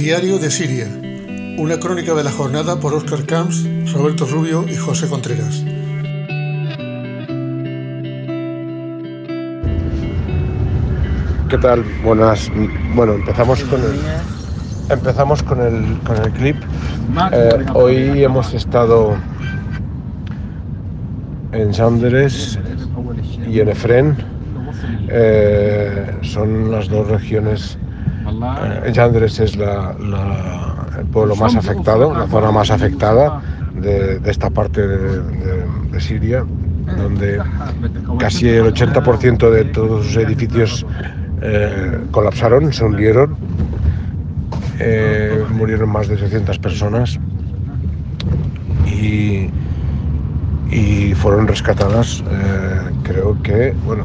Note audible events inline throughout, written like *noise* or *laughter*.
Diario de Siria. Una crónica de la jornada por Óscar Camps, Roberto Rubio y José Contreras. ¿Qué tal? Buenas. Bueno, empezamos con el, empezamos con el, con el clip. Eh, hoy hemos estado en Sandres y en Efren. Eh, son las dos regiones. Eh, Sandres es la, la- el pueblo más afectado, la zona más afectada de, de esta parte de, de- de Siria, donde casi el 80% de todos los edificios eh, colapsaron, se hundieron, eh, murieron más de 600 personas y, y fueron rescatadas, eh, creo que, bueno,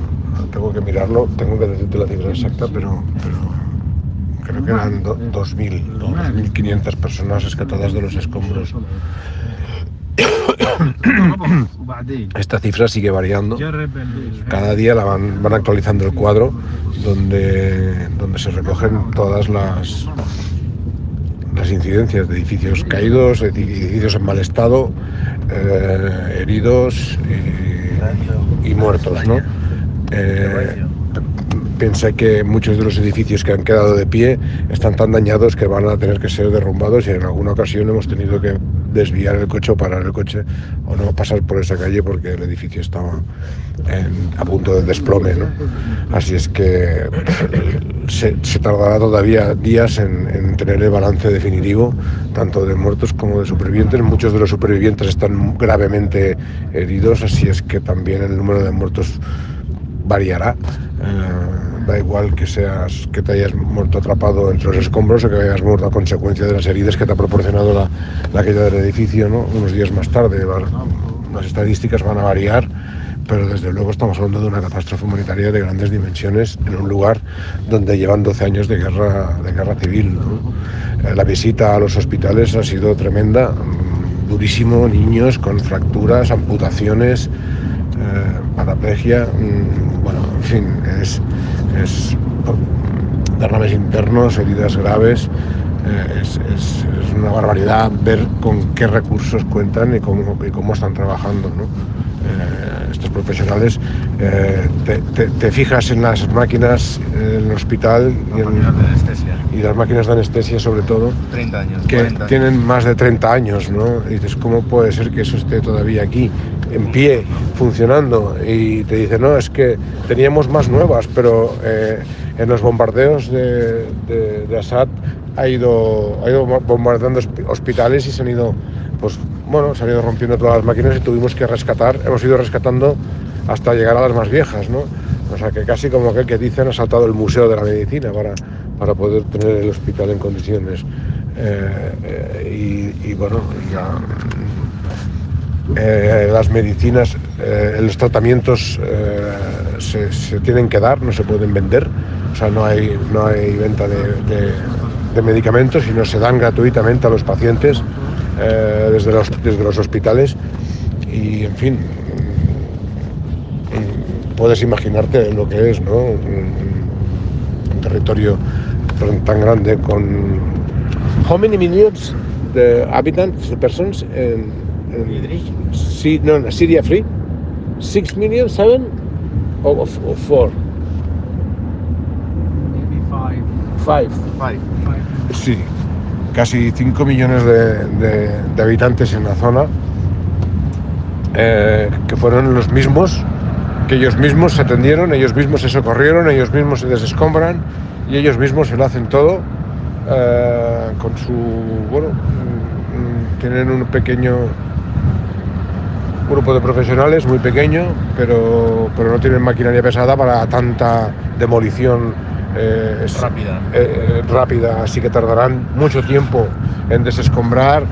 tengo que mirarlo, tengo que decirte la cifra exacta, pero, pero creo que eran do- 2.000, 2.500 personas rescatadas de los escombros. *coughs* Esta cifra sigue variando. Cada día la van, van actualizando el cuadro donde, donde se recogen todas las, las incidencias de edificios caídos, edi- edificios en mal estado, eh, heridos y, y muertos. ¿no? Eh, piensa que muchos de los edificios que han quedado de pie están tan dañados que van a tener que ser derrumbados y en alguna ocasión hemos tenido que desviar el coche o parar el coche o no pasar por esa calle porque el edificio estaba a punto de desplome. Así es que se, se tardará todavía días en, en tener el balance definitivo, tanto de muertos como de supervivientes. Muchos de los supervivientes están gravemente heridos, así es que también el número de muertos variará. Eh, da igual que seas que te hayas muerto atrapado entre los escombros o que hayas muerto a consecuencia de las heridas que te ha proporcionado la, la caída del edificio, ¿no? Unos días más tarde. Las estadísticas van a variar, pero desde luego estamos hablando de una catástrofe humanitaria de grandes dimensiones en un lugar donde llevan 12 años de guerra, de guerra civil. ¿no? Eh, La visita a los hospitales ha sido tremenda, mm, durísimo, niños con fracturas, amputaciones, eh, paraplegia, mm, fin, es, es derrames internos, heridas graves, eh, es, es- es una barbaridad ver con qué recursos cuentan y cómo, y cómo están trabajando. ¿no? Eh, estos profesionales, eh, te, te- te fijas en las máquinas en el hospital y, en- y las máquinas de anestesia sobre todo, 30 años, que 40 años. tienen más de 30 años, ¿no? Y dices, ¿cómo puede ser que eso esté todavía aquí, en pie, funcionando? Y te dicen, no, es que teníamos más nuevas, pero eh, en los bombardeos de, de- de Assad ha ido, ha ido bombardeando hosp- hospitales y se han ido, pues, bueno, se han ido rompiendo todas las máquinas y tuvimos que rescatar, hemos ido rescatando hasta llegar a las más viejas, ¿no? O sea que casi como aquel que dicen ha saltado el Museo de la Medicina para, para poder tener el hospital en condiciones. Eh, eh, y, bueno, eh, las medicinas, los tratamientos se, se tienen que dar, no se pueden vender, o sea, no hay, no hay venta de, de- de medicamentos, sino se dan gratuitamente a los pacientes eh, desde, los, desde los hospitales y, en fin, mm, puedes imaginarte lo que es, ¿no? Un, territorio tan- grande con... How many millions de habitantes, de persons no, no, Syria free? Six million, seven, or, or four? Five. Five. Sí, casi 5 millones de, habitantes en la zona, eh, que fueron los mismos, que ellos mismos se atendieron, ellos mismos se socorrieron, ellos mismos se desescombran y ellos mismos se lo hacen todo eh, con su, bueno, mm, tienen un pequeño grupo de profesionales, muy pequeño, pero, pero no tienen maquinaria pesada para tanta demolición eh, es- Rápida. eh, rápida, así que tardarán mucho tiempo en desescombrar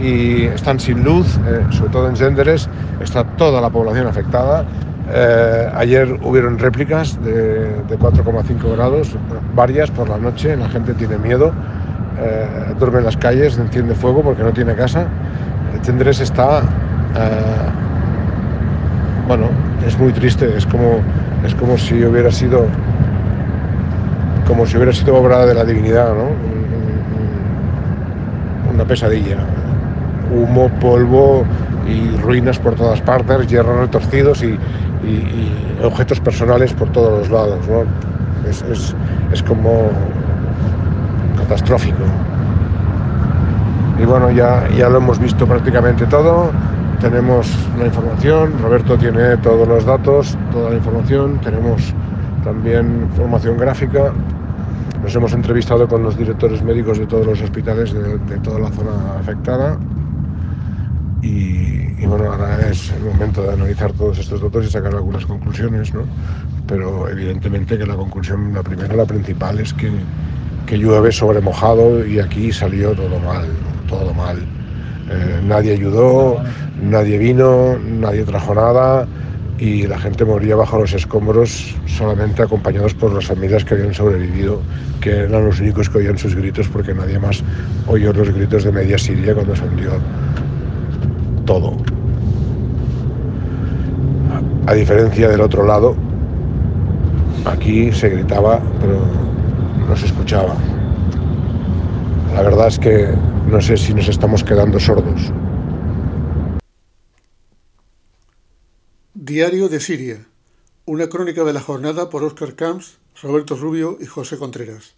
y están sin luz, eh, sobre todo en Senderes, está toda la población afectada. Eh, ayer hubieron réplicas de, de 4,5 grados, varias por la noche, la gente tiene miedo, eh, duerme en las calles, enciende fuego porque no tiene casa. Senderes está, eh, bueno, es muy triste, es como, es como si hubiera sido como si hubiera sido obra de la divinidad, ¿no? una pesadilla. Humo, polvo y ruinas por todas partes, hierros retorcidos y, objetos personales por todos los lados. Es, como catastrófico. Y bueno, ya, ya lo hemos visto prácticamente todo. Tenemos la información, Roberto tiene todos los datos, toda la información, tenemos también formación gráfica. Nos hemos entrevistado con los directores médicos de todos los hospitales de, toda la zona afectada. Y, bueno, ahora es el momento de analizar todos estos datos y sacar algunas conclusiones, ¿no? Pero evidentemente que la conclusión, la primera, la principal, es que, que llueve sobre mojado y aquí salió todo mal, todo mal. Eh, nadie ayudó, nadie vino, nadie trajo nada y la gente moría bajo los escombros solamente acompañados por las familias que habían sobrevivido, que eran los únicos que oían sus gritos porque nadie más oyó los gritos de media Siria cuando se hundió todo. A diferencia del otro lado, aquí se gritaba, pero no se escuchaba. La verdad es que no sé si nos estamos quedando sordos. Diario de Siria. Una crónica de la jornada por Óscar Camps, Roberto Rubio y José Contreras.